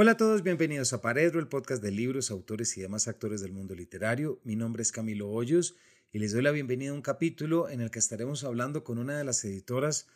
Hola a todos, bienvenidos a Paredro, el podcast de libros, autores y demás actores del mundo literario. Mi nombre es Camilo Hoyos y les doy la bienvenida a un capítulo en el que estaremos hablando con una de las editoras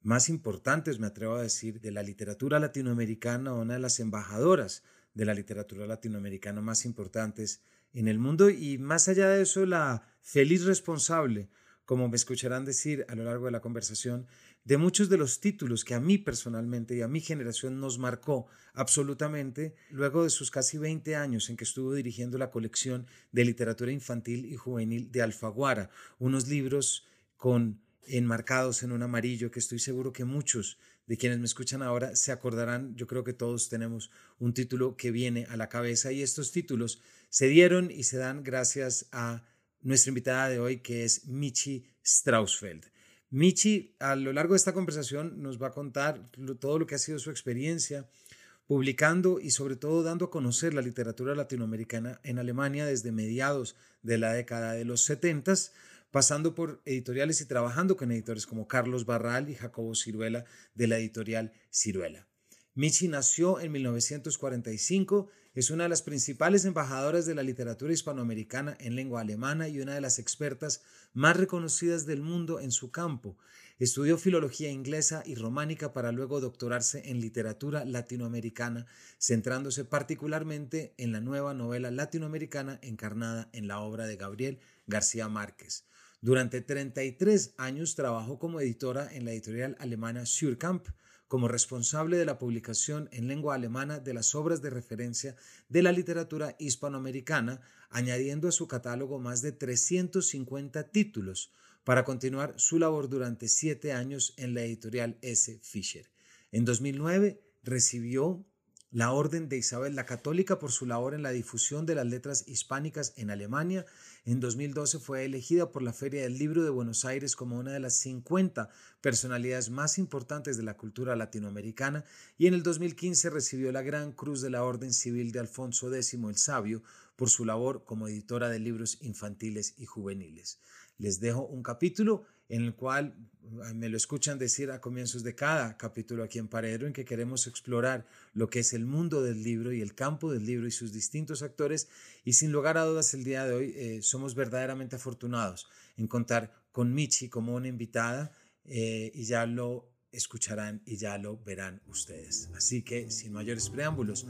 más importantes, me atrevo a decir, de la literatura latinoamericana, una de las embajadoras de la literatura latinoamericana más importantes en el mundo y más allá de eso, la feliz responsable, como me escucharán decir a lo largo de la conversación, de muchos de los títulos que a mí personalmente y a mi generación nos marcó absolutamente luego de sus casi 20 años en que estuvo dirigiendo la colección de literatura infantil y juvenil de Alfaguara, unos libros con enmarcados en un amarillo que estoy seguro que muchos de quienes me escuchan ahora se acordarán, yo creo que todos tenemos un título que viene a la cabeza y estos títulos se dieron y se dan gracias a nuestra invitada de hoy que es Michi Strausfeld. Michi, a lo largo de esta conversación, nos va a contar todo lo que ha sido su experiencia publicando y sobre todo dando a conocer la literatura latinoamericana en Alemania desde mediados de la década de los 70, pasando por editoriales y trabajando con editores como Carlos Barral y Jacobo Ciruela de la editorial Ciruela. Michi nació en 1945, es una de las principales embajadoras de la literatura hispanoamericana en lengua alemana y una de las expertas más reconocidas del mundo en su campo. Estudió filología inglesa y románica para luego doctorarse en literatura latinoamericana, centrándose particularmente en la nueva novela latinoamericana encarnada en la obra de Gabriel García Márquez. Durante 33 años trabajó como editora en la editorial alemana Surkamp, como responsable de la publicación en lengua alemana de las obras de referencia de la literatura hispanoamericana, añadiendo a su catálogo más de 350 títulos, para continuar su labor durante siete años en la editorial S. Fischer. En 2009 recibió la Orden de Isabel la Católica por su labor en la difusión de las letras hispánicas en Alemania. En 2012 fue elegida por la Feria del Libro de Buenos Aires como una de las 50 personalidades más importantes de la cultura latinoamericana y en el 2015 recibió la Gran Cruz de la Orden Civil de Alfonso X el Sabio por su labor como editora de libros infantiles y juveniles. Les dejo un capítulo en el cual me lo escuchan decir a comienzos de cada capítulo aquí en Paredro, en que queremos explorar lo que es el mundo del libro y el campo del libro y sus distintos actores. Y sin lugar a dudas, el día de hoy eh, somos verdaderamente afortunados en contar con Michi como una invitada eh, y ya lo escucharán y ya lo verán ustedes. Así que, sin mayores preámbulos,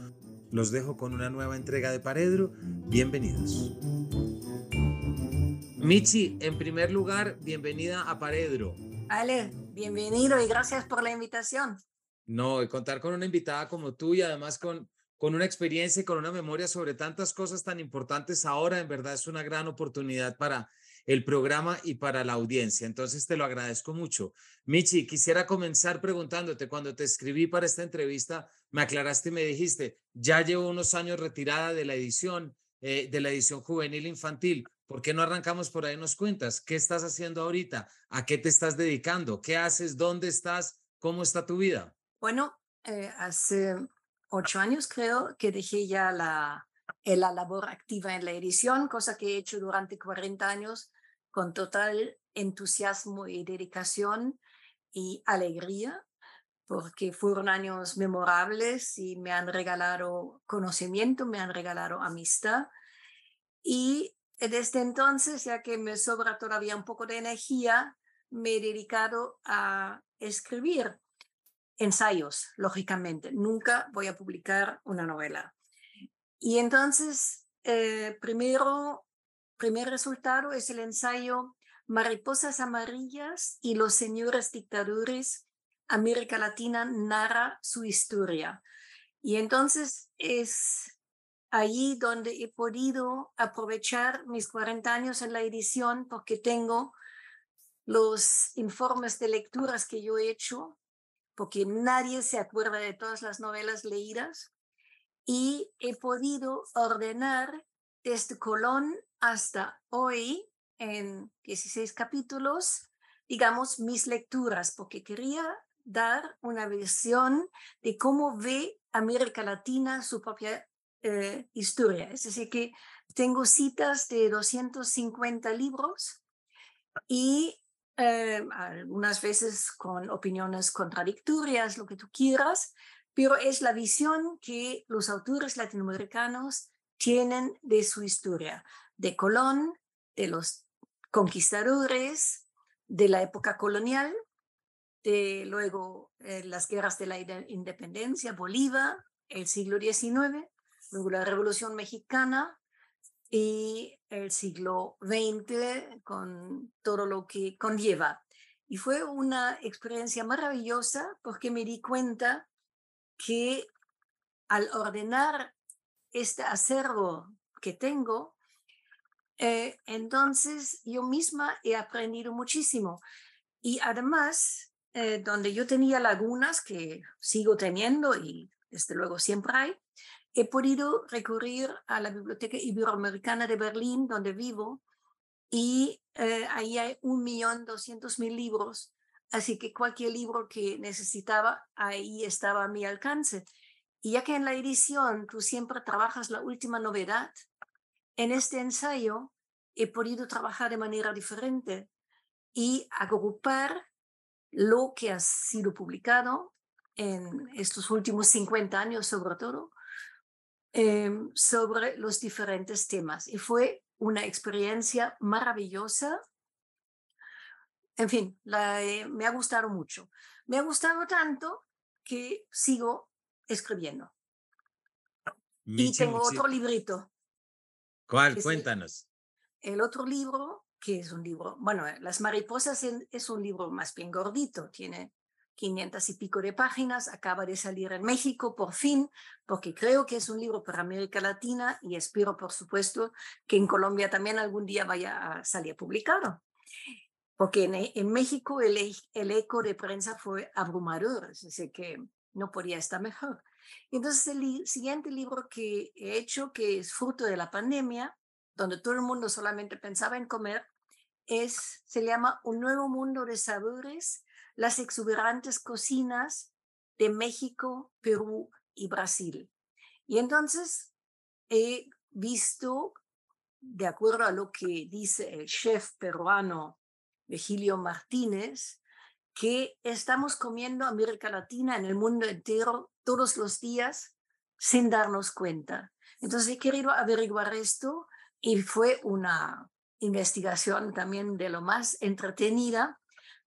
los dejo con una nueva entrega de Paredro. Bienvenidos. Michi, en primer lugar, bienvenida a Paredro. Ale, bienvenido y gracias por la invitación. No, contar con una invitada como tú y además con, con una experiencia y con una memoria sobre tantas cosas tan importantes ahora, en verdad es una gran oportunidad para el programa y para la audiencia. Entonces te lo agradezco mucho. Michi, quisiera comenzar preguntándote, cuando te escribí para esta entrevista, me aclaraste y me dijiste, ya llevo unos años retirada de la edición, eh, de la edición juvenil infantil. ¿Por qué no arrancamos por ahí nos cuentas? ¿Qué estás haciendo ahorita? ¿A qué te estás dedicando? ¿Qué haces? ¿Dónde estás? ¿Cómo está tu vida? Bueno, eh, hace ocho años creo que dejé ya la, eh, la labor activa en la edición, cosa que he hecho durante 40 años con total entusiasmo y dedicación y alegría, porque fueron años memorables y me han regalado conocimiento, me han regalado amistad. Y desde entonces, ya que me sobra todavía un poco de energía, me he dedicado a escribir ensayos, lógicamente. Nunca voy a publicar una novela. Y entonces, eh, primero, primer resultado es el ensayo Mariposas Amarillas y los Señores Dictadores, América Latina narra su historia. Y entonces es allí donde he podido aprovechar mis 40 años en la edición porque tengo los informes de lecturas que yo he hecho, porque nadie se acuerda de todas las novelas leídas, y he podido ordenar desde Colón hasta hoy en 16 capítulos, digamos, mis lecturas, porque quería dar una visión de cómo ve América Latina su propia eh, historia. Es decir, que tengo citas de 250 libros y eh, algunas veces con opiniones contradictorias, lo que tú quieras, pero es la visión que los autores latinoamericanos tienen de su historia, de Colón, de los conquistadores, de la época colonial, de luego eh, las guerras de la independencia, Bolívar, el siglo XIX, la Revolución Mexicana y el siglo XX con todo lo que conlleva. Y fue una experiencia maravillosa porque me di cuenta que al ordenar este acervo que tengo, eh, entonces yo misma he aprendido muchísimo. Y además, eh, donde yo tenía lagunas que sigo teniendo y desde luego siempre hay, he podido recurrir a la Biblioteca Iberoamericana de Berlín, donde vivo, y eh, ahí hay un millón doscientos mil libros, así que cualquier libro que necesitaba, ahí estaba a mi alcance. Y ya que en la edición tú siempre trabajas la última novedad, en este ensayo he podido trabajar de manera diferente y agrupar lo que ha sido publicado en estos últimos 50 años sobre todo, em, sobre los diferentes temas. Y fue una experiencia maravillosa. En fin, me ha gustado mucho. Me ha gustado tanto que sigo escribiendo. y tengo otro librito. ¿Cuál? Cuéntanos. El, otro libro, que es un libro, bueno, Las mariposas es un libro más bien gordito, tiene 500 y pico de páginas, acaba de salir en México por fin, porque creo que es un libro para América Latina y espero, por supuesto, que en Colombia también algún día vaya a salir publicado. Porque en, en México el, e, el, eco de prensa fue abrumador, así que no podía estar mejor. Entonces, el siguiente libro que he hecho, que es fruto de la pandemia, donde todo el mundo solamente pensaba en comer, es, se llama Un nuevo mundo de sabores las exuberantes cocinas de México, Perú y Brasil. Y entonces he visto, de acuerdo a lo que dice el chef peruano Vigilio Martínez, que estamos comiendo América Latina en el mundo entero todos los días sin darnos cuenta. Entonces he querido averiguar esto y fue una investigación también de lo más entretenida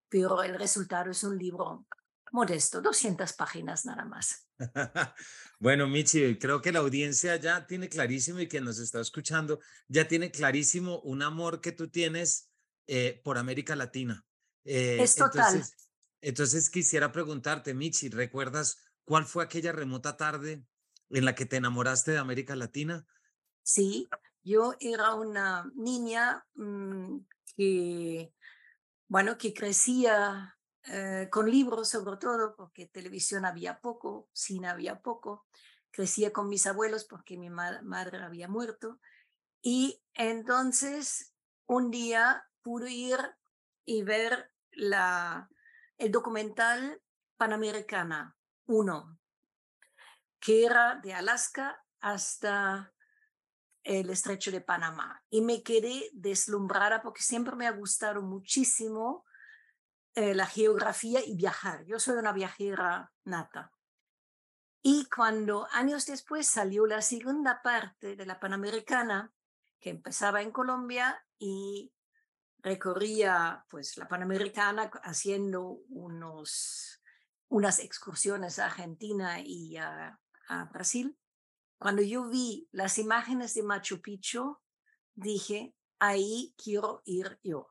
pero el resultado es un libro modesto, 200 páginas nada más. bueno, Michi, creo que la audiencia ya tiene clarísimo y quien nos está escuchando ya tiene clarísimo un amor que tú tienes eh, por América Latina. Eh, es total. Entonces, entonces quisiera preguntarte, Michi, ¿recuerdas cuál fue aquella remota tarde en la que te enamoraste de América Latina? Sí, yo era una niña mm, que bueno, que crecía eh, con libros sobre todo, porque televisión había poco, cine había poco, crecía con mis abuelos porque mi madre había muerto. Y entonces un día pude ir y ver la, el documental Panamericana 1, que era de Alaska hasta el estrecho de Panamá y me quedé deslumbrada porque siempre me ha gustado muchísimo eh, la geografía y viajar. Yo soy una viajera nata. Y cuando años después salió la segunda parte de la Panamericana, que empezaba en Colombia y recorría pues la Panamericana haciendo unos, unas excursiones a Argentina y a Brasil, cuando yo vi las imágenes de Machu Picchu, dije, ahí quiero ir yo.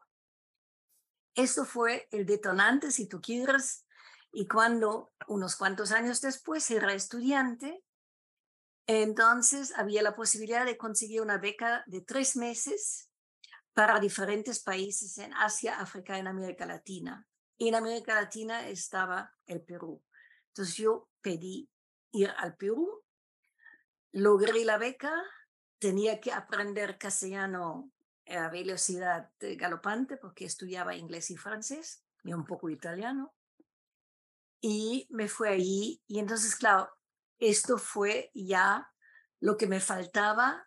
Esto fue el detonante, si tú quieres, y cuando unos cuantos años después era estudiante, entonces había la posibilidad de conseguir una beca de tres meses para diferentes países en Asia, África y en América Latina. Y en América Latina estaba el Perú. Entonces yo pedí ir al Perú logré la beca, tenía que aprender castellano a velocidad galopante porque estudiaba inglés y francés y un poco italiano. Y me fue allí y entonces, claro, esto fue ya lo que me faltaba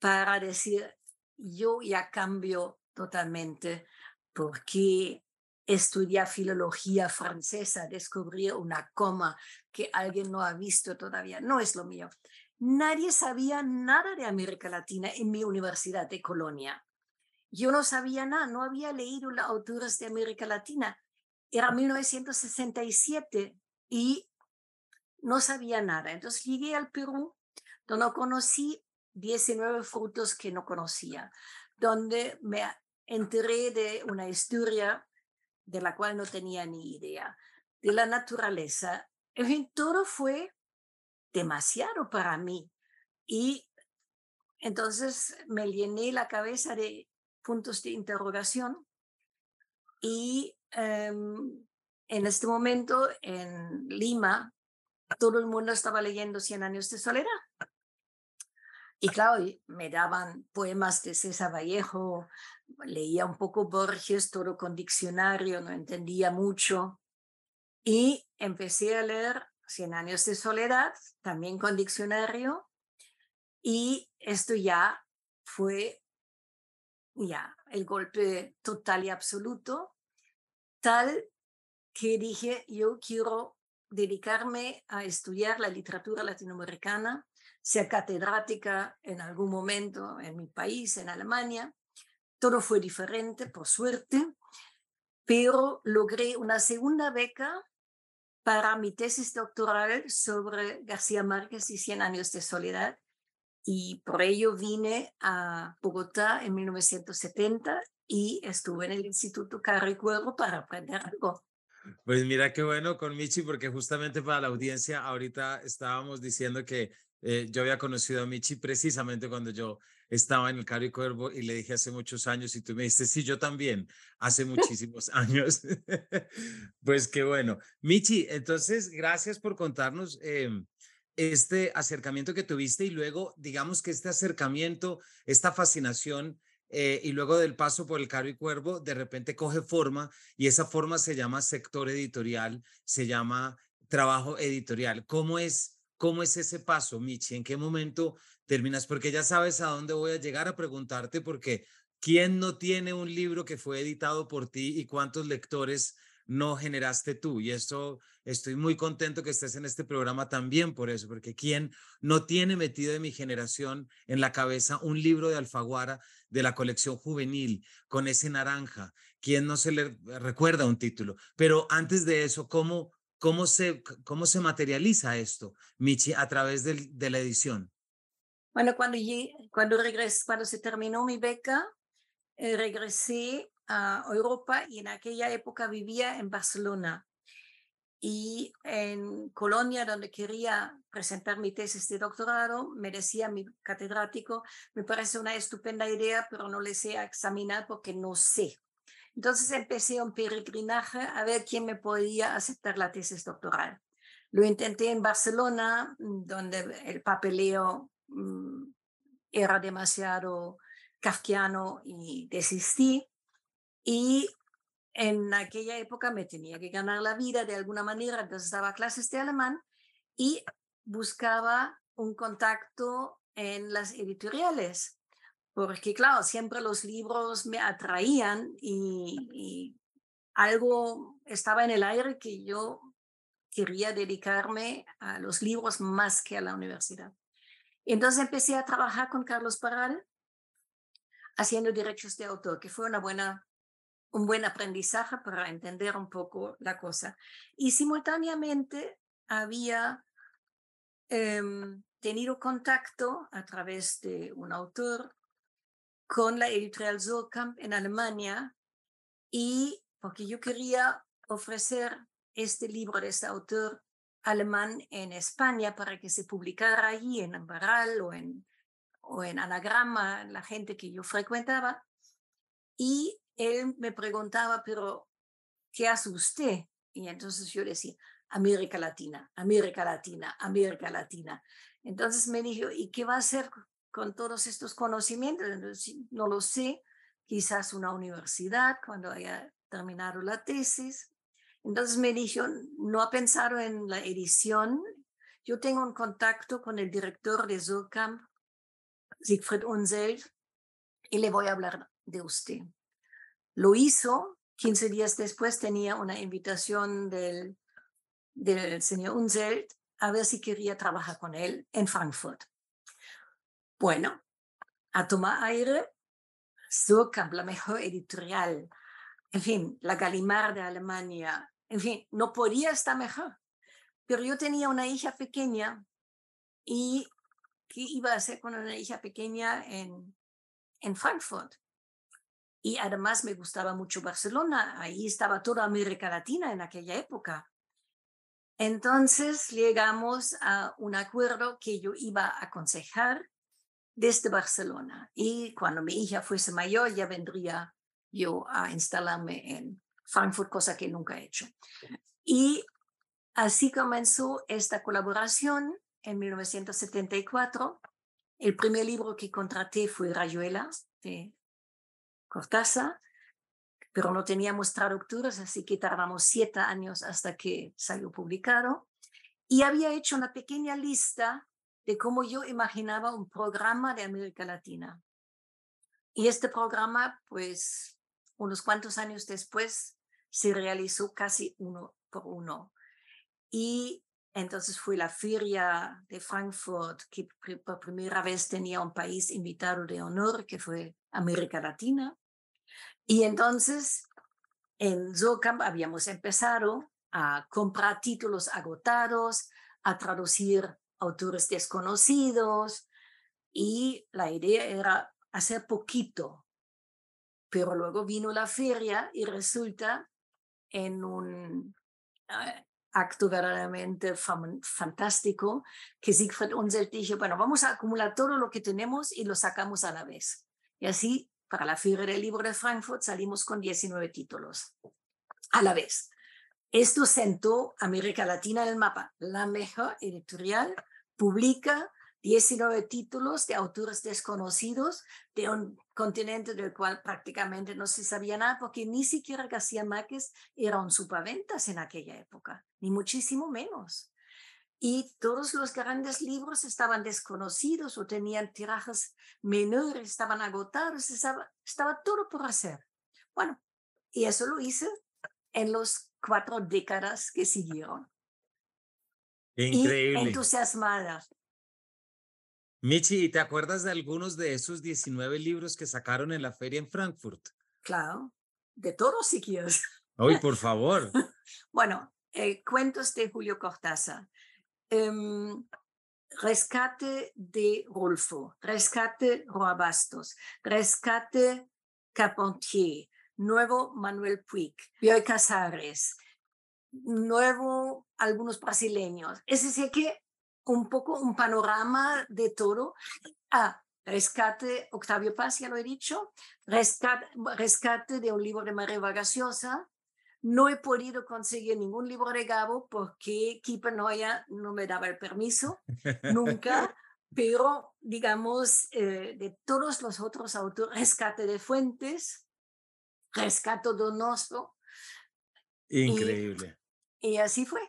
para decir, yo ya cambio totalmente porque estudiar filología francesa, descubrir una coma que alguien no ha visto todavía. No es lo mío. Nadie sabía nada de América Latina en mi universidad de Colonia. Yo no sabía nada, no había leído los autores de América Latina. Era 1967 y no sabía nada. Entonces llegué al Perú, donde conocí 19 frutos que no conocía, donde me enteré de una historia de la cual no tenía ni idea, de la naturaleza. En fin, todo fue demasiado para mí. Y entonces me llené la cabeza de puntos de interrogación y em, en este momento en Lima todo el mundo estaba leyendo Cien años de soledad. Y claro, me daban poemas de César Vallejo, leía un poco Borges, todo con diccionario, no entendía mucho. Y empecé a leer Cien años de soledad, también con diccionario. Y esto ya fue ya el golpe total y absoluto, tal que dije, yo quiero dedicarme a estudiar la literatura latinoamericana, ser catedrática en algún momento en mi país, en Alemania. Todo fue diferente, por suerte, pero logré una segunda beca para mi tesis doctoral sobre García Márquez y Cien años de soledad. Y por ello vine a Bogotá en 1970 y estuve en el Instituto Carri Cuervo para aprender algo. Pues mira qué bueno con Michi, porque justamente para la audiencia ahorita estábamos diciendo que eh, yo había conocido a Michi precisamente cuando yo estaba en el Caro y Cuervo y le dije hace muchos años y tú me dijiste, sí, yo también, hace muchísimos años. pues qué bueno. Michi, entonces, gracias por contarnos em, este acercamiento que tuviste y luego, digamos que este acercamiento, esta fascinación eh, y luego del paso por el Caro y Cuervo, de repente coge forma y esa forma se llama sector editorial, se llama trabajo editorial. ¿Cómo es, cómo es ese paso, Michi? ¿En qué momento terminas? Porque ya sabes a dónde voy a llegar a preguntarte, porque ¿quién no tiene un libro que fue editado por ti y cuántos lectores no generaste tú. Y esto estoy muy contento que estés en este programa también por eso, porque ¿quién no tiene metido de mi generación en la cabeza un libro de Alfaguara de la colección juvenil con ese naranja? ¿Quién no se le recuerda un título? Pero antes de eso, ¿cómo, cómo, se, cómo se materializa esto, Michi, a través de, la edición? Bueno, cuando, cuando, regresé, cuando se terminó mi beca, eh, regresé a Europa y en aquella época vivía en Barcelona. Y en Colonia, donde quería presentar mi tesis de doctorado, me decía mi catedrático, me parece una estupenda idea, pero no le sé examinar porque no sé. Entonces empecé un peregrinaje a ver quién me podía aceptar la tesis doctoral. Lo intenté en Barcelona, donde el papeleo mm, era demasiado kafkiano y desistí. Y en aquella época me tenía que ganar la vida de alguna manera, entonces daba clases de alemán y buscaba un contacto en las editoriales, porque claro, siempre los libros me atraían y, algo estaba en el aire que yo quería dedicarme a los libros más que a la universidad. Entonces empecé a trabajar con Carlos Parral haciendo derechos de autor, que fue una buena un buen aprendizaje para entender un poco la cosa. Y simultáneamente había em, tenido contacto a través de un autor con la editorial Zollkamp en Alemania y porque yo quería ofrecer este libro de este autor alemán en España para que se publicara allí en Ambaral o en, o en Anagrama, la gente que yo frecuentaba. Y él me preguntaba, pero ¿qué hace usted? Y entonces yo decía, América Latina, América Latina, América Latina. Entonces me dijo, ¿y qué va a hacer con todos estos conocimientos? no lo sé, quizás una universidad cuando haya terminado la tesis. Entonces me dijo, ¿no ha pensado en la edición? Yo tengo un contacto con el director de Zurkamp, Siegfried Unseld, y le voy a hablar de usted. Lo hizo 15 días después tenía una invitación del, del señor Unzelt a ver si quería trabajar con él en Frankfurt. Bueno, a tomar aire, Surkamp, la mejor editorial, en fin, la Gallimard de Alemania, en fin, no podía estar mejor. Pero yo tenía una hija pequeña y ¿qué iba a hacer con una hija pequeña en, en Frankfurt? Y además me gustaba mucho Barcelona, ahí estaba toda América Latina en aquella época. Entonces llegamos a un acuerdo que yo iba a aconsejar desde Barcelona y cuando mi hija fuese mayor ya vendría yo a instalarme en Frankfurt, cosa que nunca he hecho. Y así comenzó esta colaboración en 1974. El primer libro que contraté fue Rayuela de Cortázar, pero no teníamos traductores, así que tardamos siete años hasta que salió publicado. Y había hecho una pequeña lista de cómo yo imaginaba un programa de América Latina. Y este programa, pues, unos cuantos años después, se realizó casi uno por uno. Y entonces fue la feria de Frankfurt, que por primera vez tenía un país invitado de honor, que fue América Latina. Y entonces en Zocamp habíamos empezado a comprar títulos agotados, a traducir autores desconocidos y la idea era hacer poquito. Pero luego vino la feria y resulta en un eh, acto verdaderamente fantástico que Siegfried Unselt dijo, bueno, vamos a acumular todo lo que tenemos y lo sacamos a la vez. Y así para la Feria del Libro de Frankfurt salimos con 19 títulos a la vez. Esto sentó América Latina en el mapa. La mejor editorial publica 19 títulos de autores desconocidos de un continente del cual prácticamente no se sabía nada, porque ni siquiera García Márquez era un superventas en aquella época, ni muchísimo menos y todos los grandes libros estaban desconocidos o tenían tirajes menores, estaban agotados, estaba, estaba todo por hacer. Bueno, y eso lo hice en los cuatro décadas que siguieron. Increíble. Y entusiasmada. Michi, ¿y te acuerdas de algunos de esos 19 libros que sacaron en la feria en Frankfurt? Claro, de todos si quieres. Hoy, por favor. bueno, eh, cuentos de Julio Cortázar, Em, rescate de Rolfo, rescate Roabastos, rescate Carpentier, nuevo Manuel Puig, Bioy Casares, nuevo algunos brasileños. Es decir, que un poco un panorama de todo. Ah, rescate Octavio Paz, ya lo he dicho, rescate, rescate de un libro de María Vagasiosa, no he podido conseguir ningún libro de Gabo porque Keeper Noya no me daba el permiso, nunca. pero, digamos, eh, de todos los otros autores, Rescate de Fuentes, Rescato Donoso. Increíble. Y, así fue.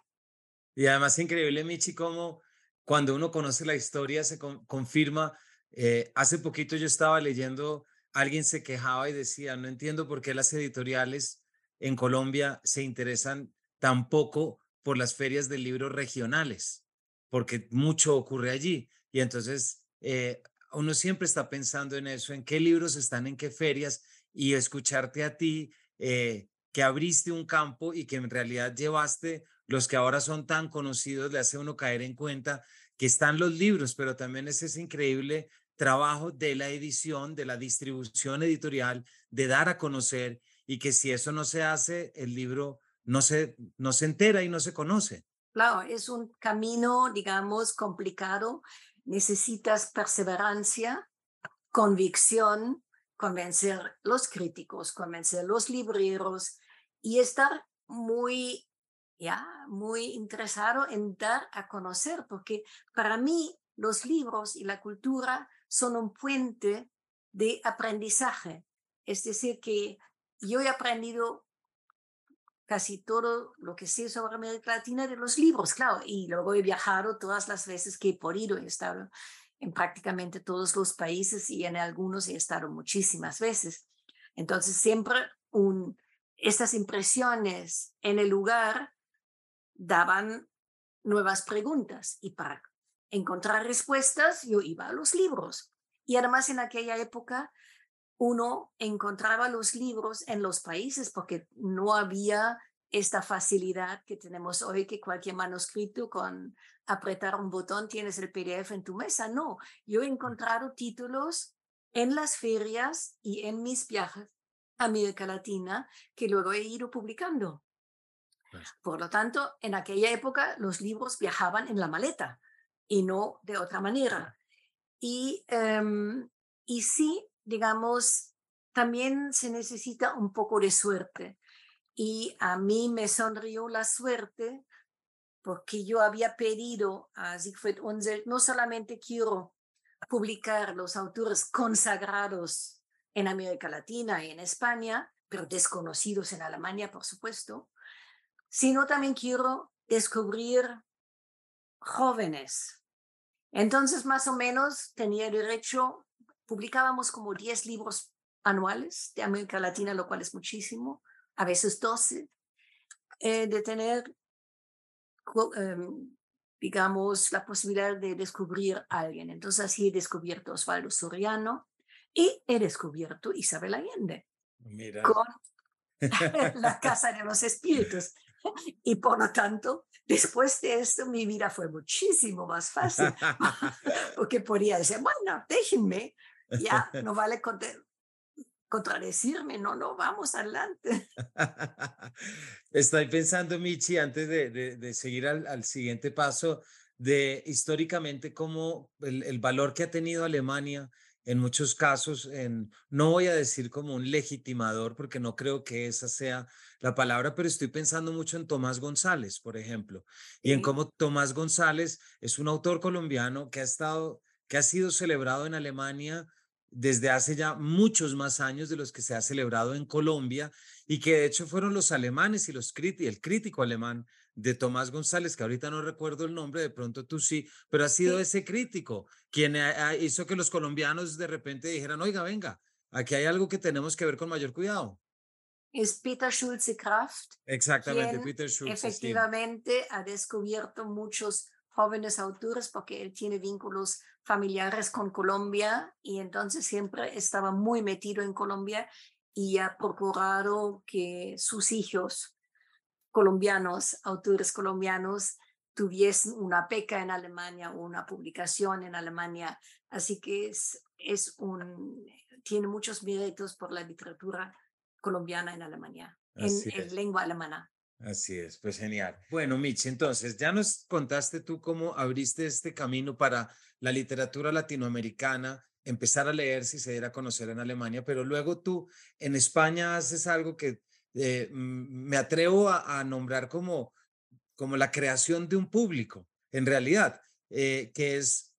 Y además increíble, Michi, como cuando uno conoce la historia se confirma. Eh, hace poquito yo estaba leyendo, alguien se quejaba y decía, no entiendo por qué las editoriales en Colombia se interesan tampoco por las ferias de libros regionales, porque mucho ocurre allí. Y entonces eh, uno siempre está pensando en eso, en qué libros están en qué ferias y escucharte a ti eh, que abriste un campo y que en realidad llevaste los que ahora son tan conocidos, le hace uno caer en cuenta que están los libros, pero también es ese increíble trabajo de la edición, de la distribución editorial, de dar a conocer y que si eso no se hace, el libro no se, no se entera y no se conoce. Claro, es un camino, digamos, complicado. Necesitas perseverancia, convicción, convencer los críticos, convencer los libreros y estar muy, ya, muy interesado en dar a conocer, porque para mí los libros y la cultura son un puente de aprendizaje. Es decir, que yo he aprendido casi todo lo que sé sobre América Latina de los libros, claro, y luego he viajado todas las veces que he podido, he estado en prácticamente todos los países y en algunos he estado muchísimas veces. Entonces, siempre un estas impresiones en el lugar daban nuevas preguntas y para encontrar respuestas yo iba a los libros. Y además en aquella época uno encontraba los libros en los países porque no había esta facilidad que tenemos hoy, que cualquier manuscrito con apretar un botón tienes el PDF en tu mesa. No, yo he encontrado títulos en las ferias y en mis viajes América Latina que luego he ido publicando. Por lo tanto, en aquella época los libros viajaban en la maleta y no de otra manera. Y, em, y sí, digamos, también se necesita un poco de suerte. Y a mí me sonrió la suerte porque yo había pedido a Siegfried Unzel, no solamente quiero publicar los autores consagrados en América Latina y en España, pero desconocidos en Alemania, por supuesto, sino también quiero descubrir jóvenes. Entonces, más o menos, tenía derecho, publicábamos como 10 libros anuales de América Latina, lo cual es muchísimo, a veces 12, eh, de tener, em, digamos, la posibilidad de descubrir a alguien. Entonces, así he descubierto Osvaldo Soriano y he descubierto Isabel Allende Mira. con la Casa de los Espíritus. Y por lo tanto, después de esto, mi vida fue muchísimo más fácil, porque podía decir, bueno, déjenme, ya no vale contradecirme, no, no, vamos adelante. Estoy pensando, Michi, antes de, de, seguir al, al, siguiente paso, de históricamente cómo el, el, valor que ha tenido Alemania en muchos casos, en, no voy a decir como un legitimador, porque no creo que esa sea la palabra, pero estoy pensando mucho en Tomás González, por ejemplo, y en cómo Tomás González es un autor colombiano que ha estado, que ha sido celebrado en Alemania desde hace ya muchos más años de los que se ha celebrado en Colombia y que de hecho fueron los alemanes y los el crítico alemán de Tomás González, que ahorita no recuerdo el nombre, de pronto tú sí, pero ha sido ese crítico quien hizo que los colombianos de repente dijeran, oiga, venga, aquí hay algo que tenemos que ver con mayor cuidado. Es Peter Schulze Kraft. Exactamente, Peter Schulze. Efectivamente ha descubierto muchos jóvenes autores porque él tiene vínculos familiares con Colombia y entonces siempre estaba muy metido en Colombia y ha procurado que sus hijos colombianos, autores colombianos, tuviesen una beca en Alemania o una publicación en Alemania. Así que es, es un, tiene muchos méritos por la literatura colombiana en Alemania, en, lengua alemana. Así es, pues genial. Bueno, Mitch, entonces ya nos contaste tú cómo abriste este camino para la literatura latinoamericana, empezar a leer si se diera a conocer en Alemania, pero luego tú en España haces algo que eh, me atrevo a, nombrar como, como la creación de un público, en realidad, eh, que es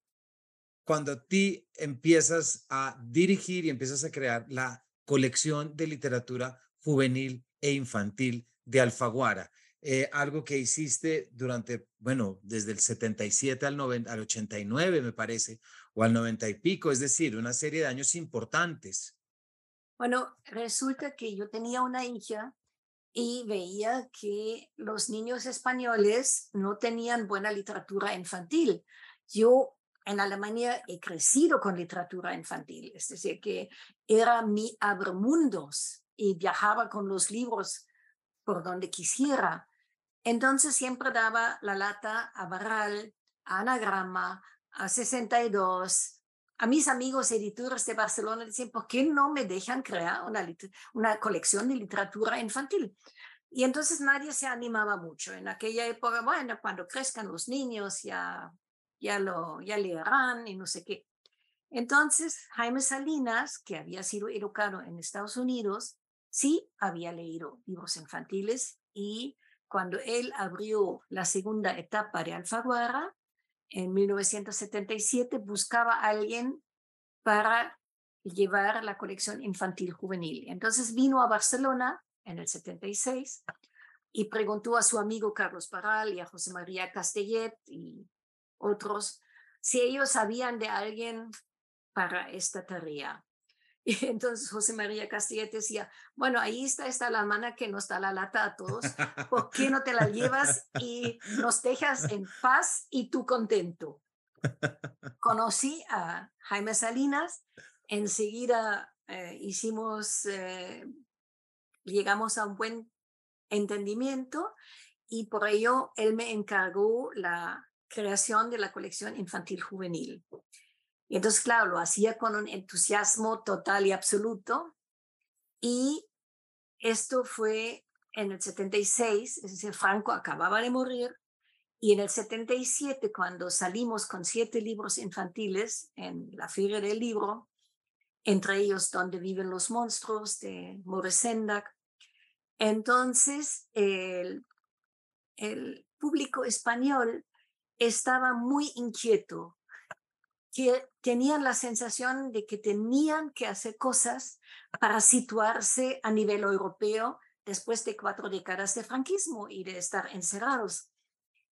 cuando ti empiezas a dirigir y empiezas a crear la colección de literatura juvenil e infantil de Alfaguara. Eh, algo que hiciste durante, bueno, desde el 77 al, 90, al 89, me parece, o al 90 y pico, es decir, una serie de años importantes. Bueno, resulta que yo tenía una hija y veía que los niños españoles no tenían buena literatura infantil. Yo en Alemania he crecido con literatura infantil, es decir, que era mi abremundos y viajaba con los libros por donde quisiera. Entonces siempre daba la lata a Barral, a Anagrama, a 62, a mis amigos editores de Barcelona decían, ¿por qué no me dejan crear una, una colección de literatura infantil? Y entonces nadie se animaba mucho. En aquella época, bueno, cuando crezcan los niños ya, ya, lo, ya leerán y no sé qué. Entonces, Jaime Salinas, que había sido educado en Estados Unidos, sí había leído libros infantiles y cuando él abrió la segunda etapa de Alfaguara, en 1977 buscaba a alguien para llevar la colección infantil juvenil. Entonces vino a Barcelona en el 76 y preguntó a su amigo Carlos Paral y a José María Castellet y otros si ellos sabían de alguien para esta tarea. Y entonces José María Castilla decía, bueno, ahí está, está la hermana que nos da la lata a todos, ¿por qué no te la llevas y nos dejas en paz y tú contento? Conocí a Jaime Salinas, enseguida eh, hicimos, eh, llegamos a un buen entendimiento y por ello él me encargó la creación de la colección infantil juvenil. Y entonces, claro, lo hacía con un entusiasmo total y absoluto. Y esto fue en el 76, es decir, Franco acababa de morir. Y en el 77, cuando salimos con siete libros infantiles en la Feria del Libro, entre ellos Donde viven los monstruos de Maurice entonces el, el público español estaba muy inquieto que tenían la sensación de que tenían que hacer cosas para situarse a nivel europeo después de cuatro décadas de franquismo y de estar encerrados.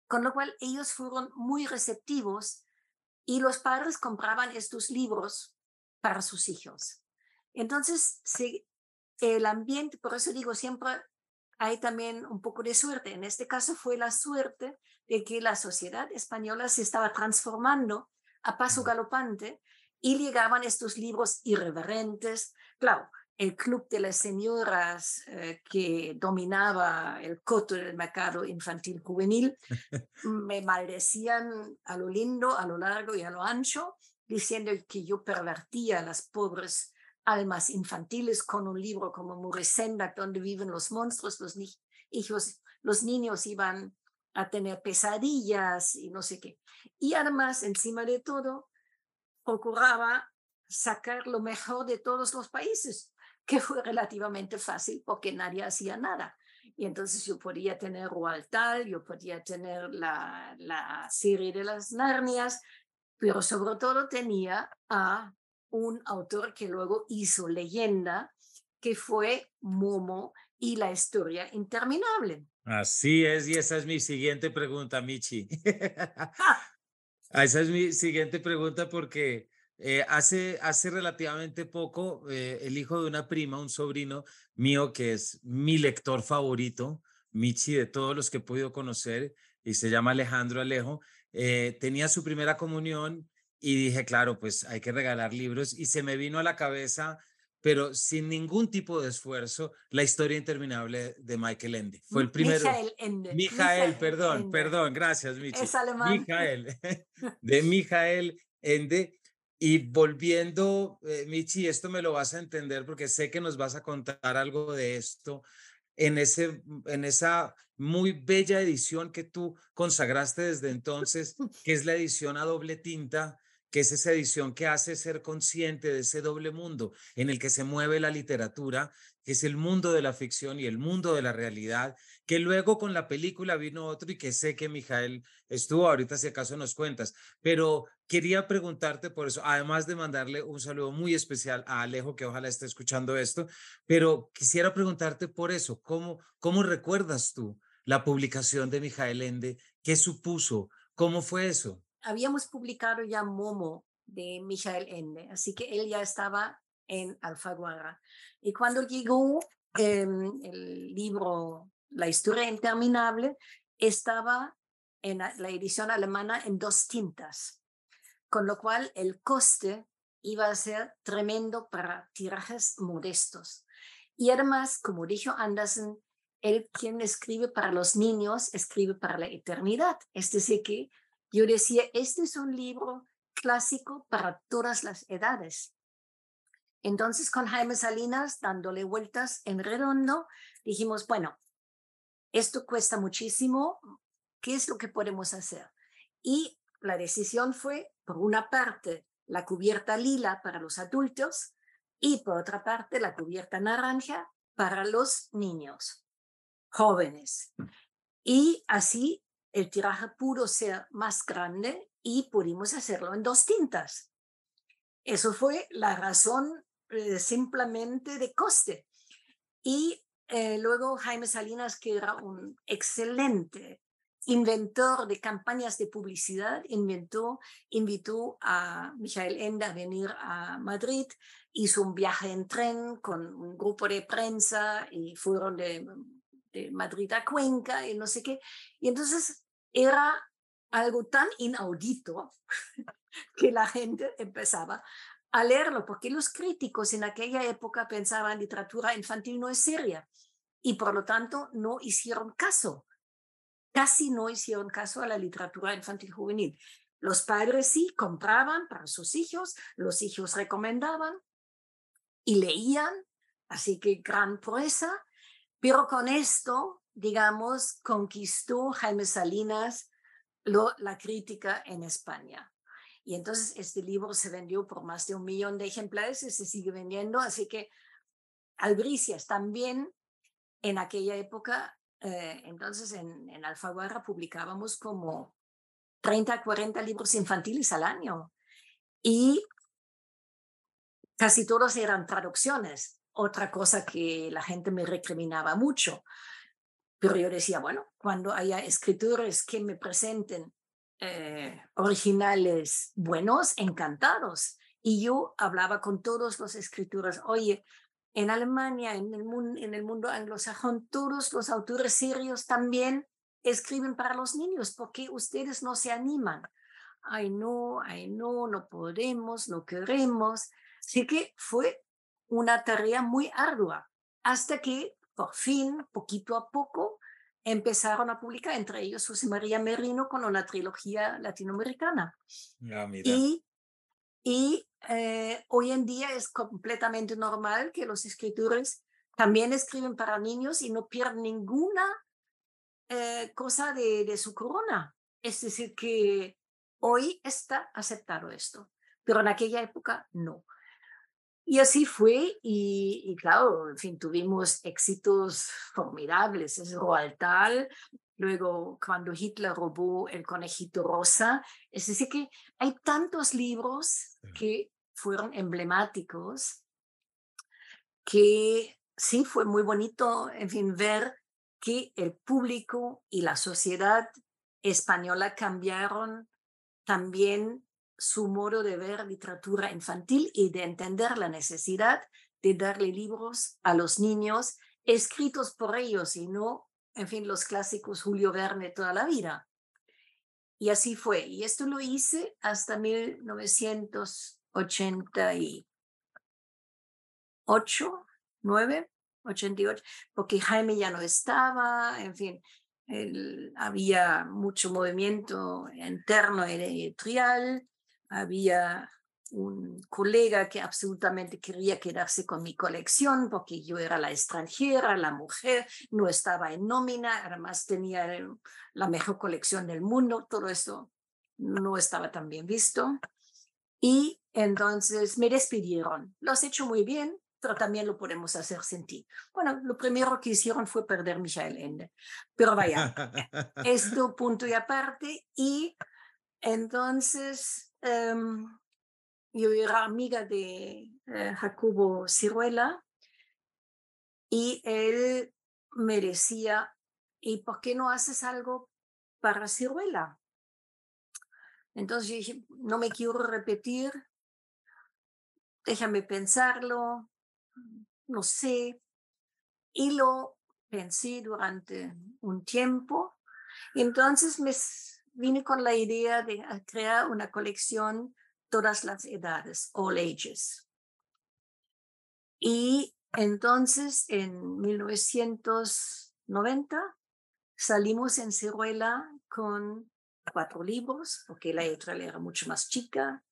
Con lo cual ellos fueron muy receptivos y los padres compraban estos libros para sus hijos. Entonces, el ambiente, por eso digo, siempre hay también un poco de suerte. En este caso fue la suerte de que la sociedad española se estaba transformando a paso galopante y llegaban estos libros irreverentes. Claro, el club de las señoras eh, que dominaba el coto del mercado infantil juvenil me maldecían a lo lindo, a lo largo y a lo ancho, diciendo que yo pervertía a las pobres almas infantiles con un libro como Muresenda, donde viven los monstruos, los hijos, los niños iban a tener pesadillas y no sé qué. Y además, encima de todo, procuraba sacar lo mejor de todos los países, que fue relativamente fácil porque nadie hacía nada. Y entonces yo podía tener Roald Dahl, yo podía tener la, la serie de las Narnias, pero sobre todo tenía a un autor que luego hizo leyenda, que fue Momo y la historia interminable. Así es, y esa es mi siguiente pregunta, Michi. esa es mi siguiente pregunta porque eh, hace, hace relativamente poco eh, el hijo de una prima, un sobrino mío que es mi lector favorito, Michi, de todos los que he podido conocer, y se llama Alejandro Alejo, eh, tenía su primera comunión y dije, claro, pues hay que regalar libros y se me vino a la cabeza pero sin ningún tipo de esfuerzo, la historia interminable de Michael Ende. Fue el primero. Michael Ende. Michael, perdón, perdón, gracias, Michi. Es alemán. Michael, de Michael Ende. Y volviendo, eh, Michi, esto me lo vas a entender porque sé que nos vas a contar algo de esto en, ese, en esa muy bella edición que tú consagraste desde entonces, que es la edición a doble tinta que es esa edición que hace ser consciente de ese doble mundo en el que se mueve la literatura, que es el mundo de la ficción y el mundo de la realidad, que luego con la película vino otro y que sé que Mijael estuvo, ahorita si acaso nos cuentas, pero quería preguntarte por eso, además de mandarle un saludo muy especial a Alejo, que ojalá esté escuchando esto, pero quisiera preguntarte por eso, ¿cómo, cómo recuerdas tú la publicación de Mijael Ende? ¿Qué supuso? ¿Cómo fue eso? Habíamos publicado ya Momo de Michael Ende, así que él ya estaba en Alfaguara. Y cuando llegó em, el libro La historia interminable, estaba en la edición alemana en dos tintas, con lo cual el coste iba a ser tremendo para tirajes modestos. Y además, como dijo Anderson, él quien escribe para los niños, escribe para la eternidad. Es decir, que yo decía, este es un libro clásico para todas las edades. Entonces, con Jaime Salinas, dándole vueltas en redondo, dijimos, bueno, esto cuesta muchísimo, ¿qué es lo que podemos hacer? Y la decisión fue, por una parte, la cubierta lila para los adultos y por otra parte, la cubierta naranja para los niños jóvenes. Y así el tiraje pudo ser más grande y pudimos hacerlo en dos tintas. Eso fue la razón eh, simplemente de coste. Y eh, luego Jaime Salinas, que era un excelente inventor de campañas de publicidad, inventó, invitó a Michael Ende a venir a Madrid, hizo un viaje en tren con un grupo de prensa y fueron de, de Madrid a Cuenca y no sé qué. Y entonces era algo tan inaudito que la gente empezaba a leerlo, porque los críticos en aquella época pensaban literatura infantil no es seria y por lo tanto no hicieron caso, casi no hicieron caso a la literatura infantil juvenil. Los padres sí compraban para sus hijos, los hijos recomendaban y leían, así que gran proeza, pero con esto, digamos, conquistó Jaime Salinas la crítica en España. Y entonces este libro se vendió por más de un millón de ejemplares y se sigue vendiendo. Así que Albricias también en aquella época, eh, entonces en, en Alfaguara publicábamos como 30, 40 libros infantiles al año. Y casi todos eran traducciones. Otra cosa que la gente me recriminaba mucho. Pero yo decía, bueno, cuando haya escritores que me presenten eh, originales buenos, encantados. Y yo hablaba con todos los escritores, oye, en Alemania, en el, mundo, anglosajón, todos los autores serios también escriben para los niños, porque ustedes no se animan. Ay, no, ay, no, no podemos, no queremos. Así que fue una tarea muy ardua, hasta que por fin, poquito a poco, empezaron a publicar, entre ellos José María Merino con una trilogía latinoamericana. Ah, y y eh, hoy en día es completamente normal que los escritores también escriben para niños y no pierden ninguna eh, cosa de, de su corona. Es decir, que hoy está aceptado esto, pero en aquella época no. Y así fue, y, claro, en fin, tuvimos éxitos formidables. Es Roald luego cuando Hitler robó el conejito rosa. Es decir, que hay tantos libros que fueron emblemáticos que sí fue muy bonito, en fin, ver que el público y la sociedad española cambiaron también su modo de ver literatura infantil y de entender la necesidad de darle libros a los niños escritos por ellos y no, en fin, los clásicos Julio Verne toda la vida. Y así fue. Y esto lo hice hasta 1988, 9, 88, porque Jaime ya no estaba, en fin, había mucho movimiento interno editorial había un colega que absolutamente quería quedarse con mi colección porque yo era la extranjera, la mujer, no estaba en nómina, además tenía la mejor colección del mundo, todo esto no estaba tan bien visto. Y entonces me despidieron. Lo has hecho muy bien, pero también lo podemos hacer sin ti. Bueno, lo primero que hicieron fue perder Michael Ende. Pero vaya, esto punto y aparte. Y entonces Em, yo era amiga de eh, Jacobo Ciruela y él me decía, ¿y por qué no haces algo para Ciruela? Entonces yo dije, no me quiero repetir, déjame pensarlo, no sé. Y lo pensé durante un tiempo. Entonces me vine con la idea de crear una colección todas las edades, all ages. Y entonces en 1990 salimos en Ciruela con cuatro libros, porque la editorial era mucho más chica,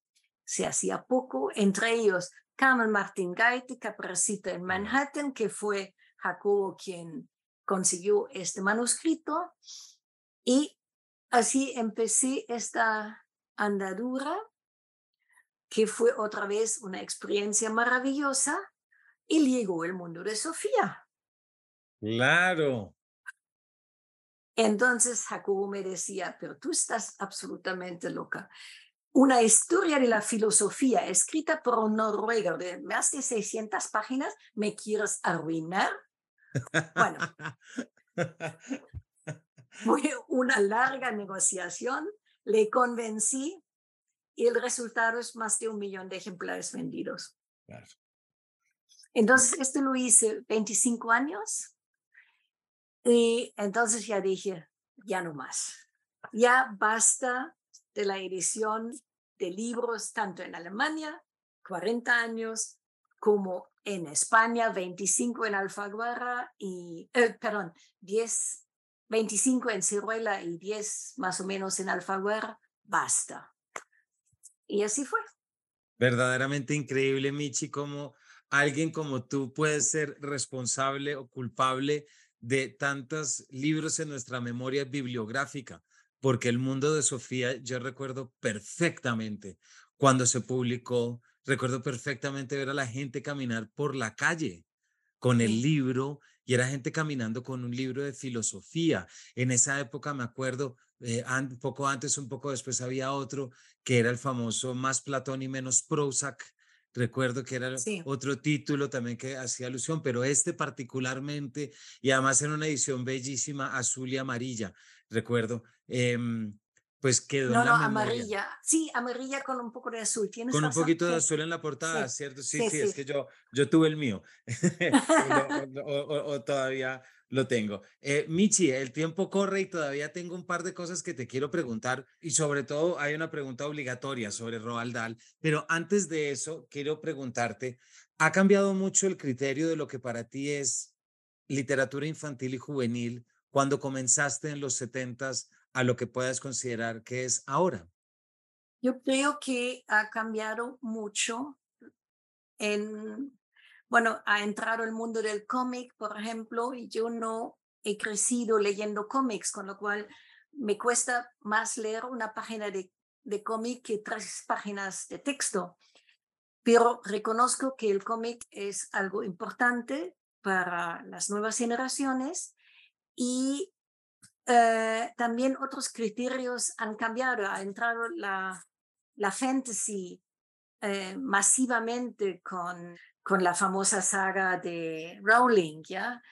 se hacía poco, entre ellos Carmen Martín Gaite, Capracita en Manhattan, que fue Jacobo quien consiguió este manuscrito, y Así empecé esta andadura, que fue otra vez una experiencia maravillosa, y llegó el mundo de Sofía. Claro. Entonces Jacobo me decía, pero tú estás absolutamente loca. Una historia de la filosofía escrita por un noruego de más de 600 páginas, ¿me quieres arruinar? Bueno, Fue una larga negociación, le convencí y el resultado es más de un millón de ejemplares vendidos. Entonces, esto lo hice 25 años y entonces ya dije, ya no más, ya basta de la edición de libros tanto en Alemania, 40 años, como en España, 25 en Alfaguara y, eh, perdón, 10, 25 en Ciruela y 10 más o menos en Alfaguara, basta. Y así fue. Verdaderamente increíble, Michi, como alguien como tú puede ser responsable o culpable de tantos libros en nuestra memoria bibliográfica, porque el mundo de Sofía, yo recuerdo perfectamente cuando se publicó, recuerdo perfectamente ver a la gente caminar por la calle con el libro y era gente caminando con un libro de filosofía. En esa época me acuerdo, eh, un poco antes, un poco después había otro que era el famoso Más Platón y menos Prozac, Recuerdo que era otro título también que hacía alusión, pero este particularmente, y además en una edición bellísima, azul y amarilla, recuerdo, em, pues quedó no, no, amarilla. Sí, amarilla con un poco de azul. ¿Tienes con un poquito de azul en la portada, ¿cierto? Sí, sí, es que yo, yo tuve el mío. o, todavía lo tengo. Eh, Michi, el tiempo corre y todavía tengo un par de cosas que te quiero preguntar y sobre todo hay una pregunta obligatoria sobre Roald Dahl, pero antes de eso quiero preguntarte, ¿ha cambiado mucho el criterio de lo que para ti es literatura infantil y juvenil cuando comenzaste en los setentas a lo que puedas considerar que es ahora? Yo creo que ha cambiado mucho en bueno, ha entrado el mundo del cómic, por ejemplo, y yo no he crecido leyendo cómics, con lo cual me cuesta más leer una página de, de cómic que tres páginas de texto. Pero reconozco que el cómic es algo importante para las nuevas generaciones y eh, también otros criterios han cambiado. Ha entrado la, la fantasy eh, masivamente con con la famosa saga de Rowling, ¿ya?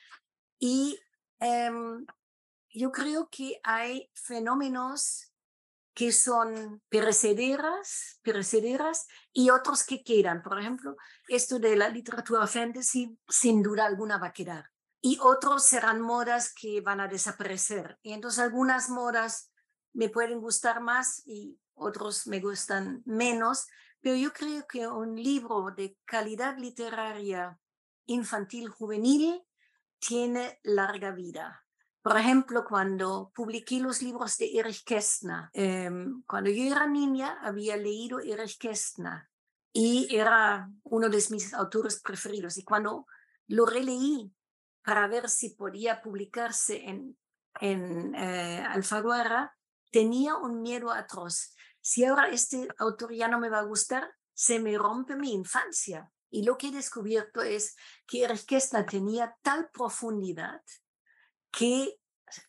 Y em, yo creo que hay fenómenos que son perecederas, perecederas y otros que quedan. Por ejemplo, esto de la literatura fantasy sin duda alguna va a quedar. Y otros serán modas que van a desaparecer. Y entonces algunas modas me pueden gustar más y otros me gustan menos, pero yo creo que un libro de calidad literaria infantil juvenil tiene larga vida. Por ejemplo, cuando publiqué los libros de Erich Kästner, em, cuando yo era niña había leído Erich Kästner y era uno de mis autores preferidos. Y cuando lo releí para ver si podía publicarse en, eh, Alfaguara, tenía un miedo atroz si ahora este autor ya no me va a gustar, se me rompe mi infancia. Y lo que he descubierto es que Kästner tenía tal profundidad que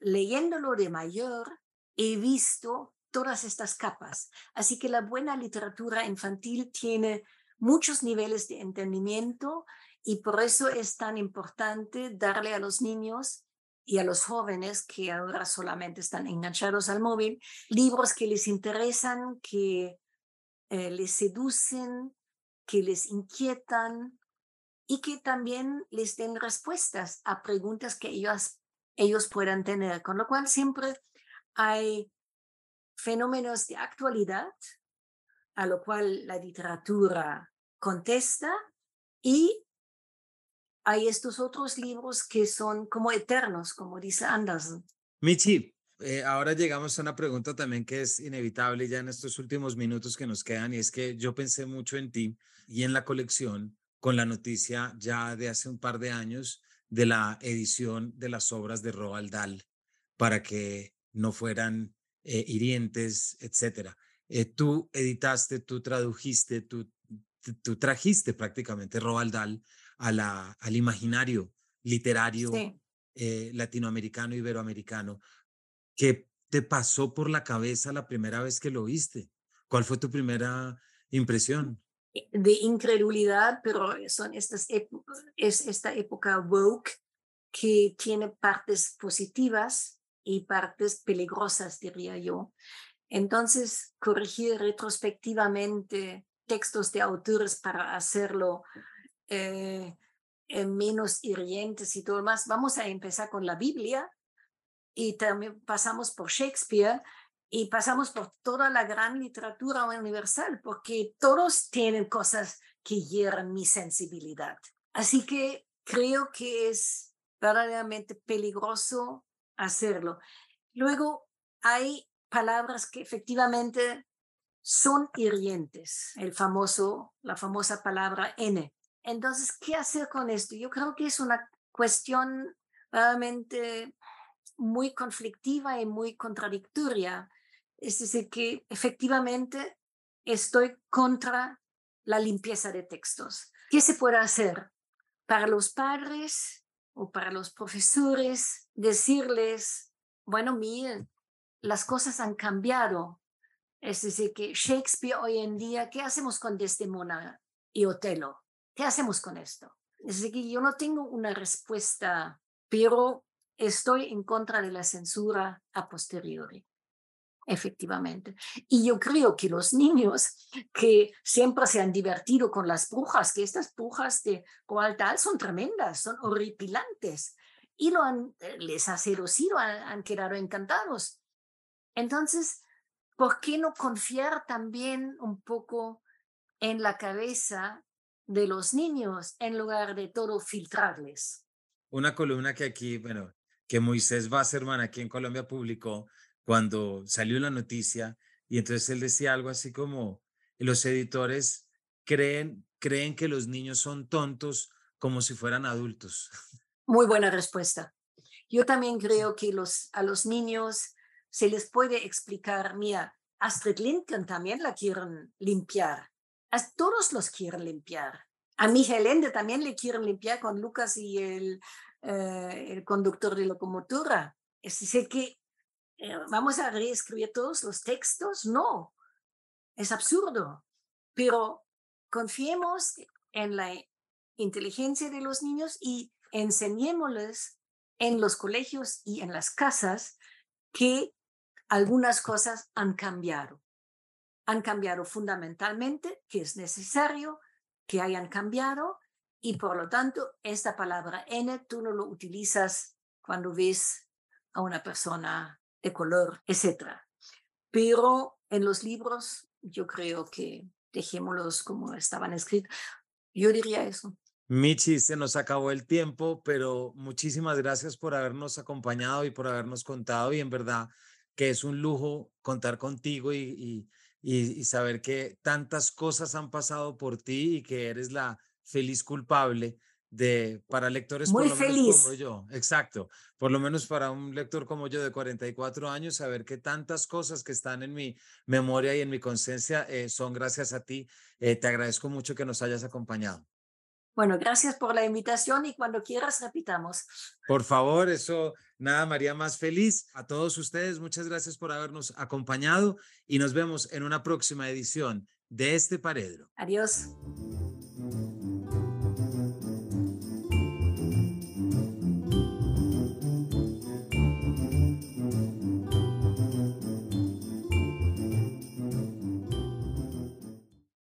leyéndolo de mayor he visto todas estas capas. Así que la buena literatura infantil tiene muchos niveles de entendimiento y por eso es tan importante darle a los niños y a los jóvenes que ahora solamente están enganchados al móvil, libros que les interesan, que eh, les seducen, que les inquietan y que también les den respuestas a preguntas que ellos, ellos puedan tener. Con lo cual siempre hay fenómenos de actualidad a lo cual la literatura contesta y hay estos otros libros que son como eternos, como dice Anderson. Michi, eh, ahora llegamos a una pregunta también que es inevitable ya en estos últimos minutos que nos quedan y es que yo pensé mucho en ti y en la colección con la noticia ya de hace un par de años de la edición de las obras de Roald Dahl para que no fueran eh, hirientes, etcétera. Eh, tú editaste, tú tradujiste, tú, tú trajiste prácticamente Roald Dahl a la, al imaginario literario eh, latinoamericano, iberoamericano. ¿Qué te pasó por la cabeza la primera vez que lo viste? ¿Cuál fue tu primera impresión? Eh, de incredulidad, pero son estas es esta época woke que tiene partes positivas y partes peligrosas, diría yo. Entonces, corregir retrospectivamente textos de autores para hacerlo eh, menos hirientes y todo más. Vamos a empezar con la Biblia y también pasamos por Shakespeare y pasamos por toda la gran literatura universal, porque todos tienen cosas que hieran mi sensibilidad. Así que creo que es verdaderamente peligroso hacerlo. Luego hay palabras que efectivamente son hirientes, el famoso, la famosa palabra N. Entonces, ¿qué hacer con esto? Yo creo que es una cuestión realmente muy conflictiva y muy contradictoria. Es decir, que efectivamente estoy contra la limpieza de textos. ¿Qué se puede hacer? Para los padres o para los profesores, decirles, bueno, miren, las cosas han cambiado. Es decir, que Shakespeare hoy en día, ¿qué hacemos con Desdemona y Otelo? ¿Qué hacemos con esto? Es decir, yo no tengo una respuesta, pero estoy en contra de la censura a posteriori efectivamente. Y yo creo que los niños que siempre se han divertido con las brujas, que estas brujas de Roald Dahl son tremendas, son horripilantes, y lo han, eh, les ha seducido, han, han quedado encantados. Entonces, ¿por qué no confiar también un poco en la cabeza de los niños en lugar de todo filtrarles? Una columna que aquí, bueno, que Moisés Wasserman aquí en Colombia publicó cuando salió la noticia y entonces él decía algo así como, los editores creen, creen que los niños son tontos como si fueran adultos. Muy buena respuesta. Yo también creo que los, a los niños se les puede explicar, mira, Astrid Lindgren también la quieren limpiar. Todos los quieren limpiar. A Miguel Ende también le quieren limpiar con Lucas y el, eh, conductor de locomotora. Es decir, que eh, ¿Vamos a reescribir todos los textos? No, es absurdo. Pero confiemos en la inteligencia de los niños y enseñémosles en los colegios y en las casas que algunas cosas han cambiado. Han cambiado fundamentalmente, que es necesario que hayan cambiado y por lo tanto esta palabra N tú no lo utilizas cuando ves a una persona de color, etcétera. Pero en los libros yo creo que dejémoslos como estaban escritos. Yo diría eso. Michi, se nos acabó el tiempo, pero muchísimas gracias por habernos acompañado y por habernos contado. Y en verdad que es un lujo contar contigo y, y, y saber que tantas cosas han pasado por ti y que eres la feliz culpable de para lectores Muy feliz. como yo, exacto, por lo menos para un lector como yo de 44 años, saber que tantas cosas que están en mi memoria y en mi conciencia eh, son gracias a ti. Eh, te agradezco mucho que nos hayas acompañado. Bueno, gracias por la invitación y cuando quieras repitamos. Por favor, eso, nada, María, más feliz. A todos ustedes, muchas gracias por habernos acompañado y nos vemos en una próxima edición de este Paredro. Adiós.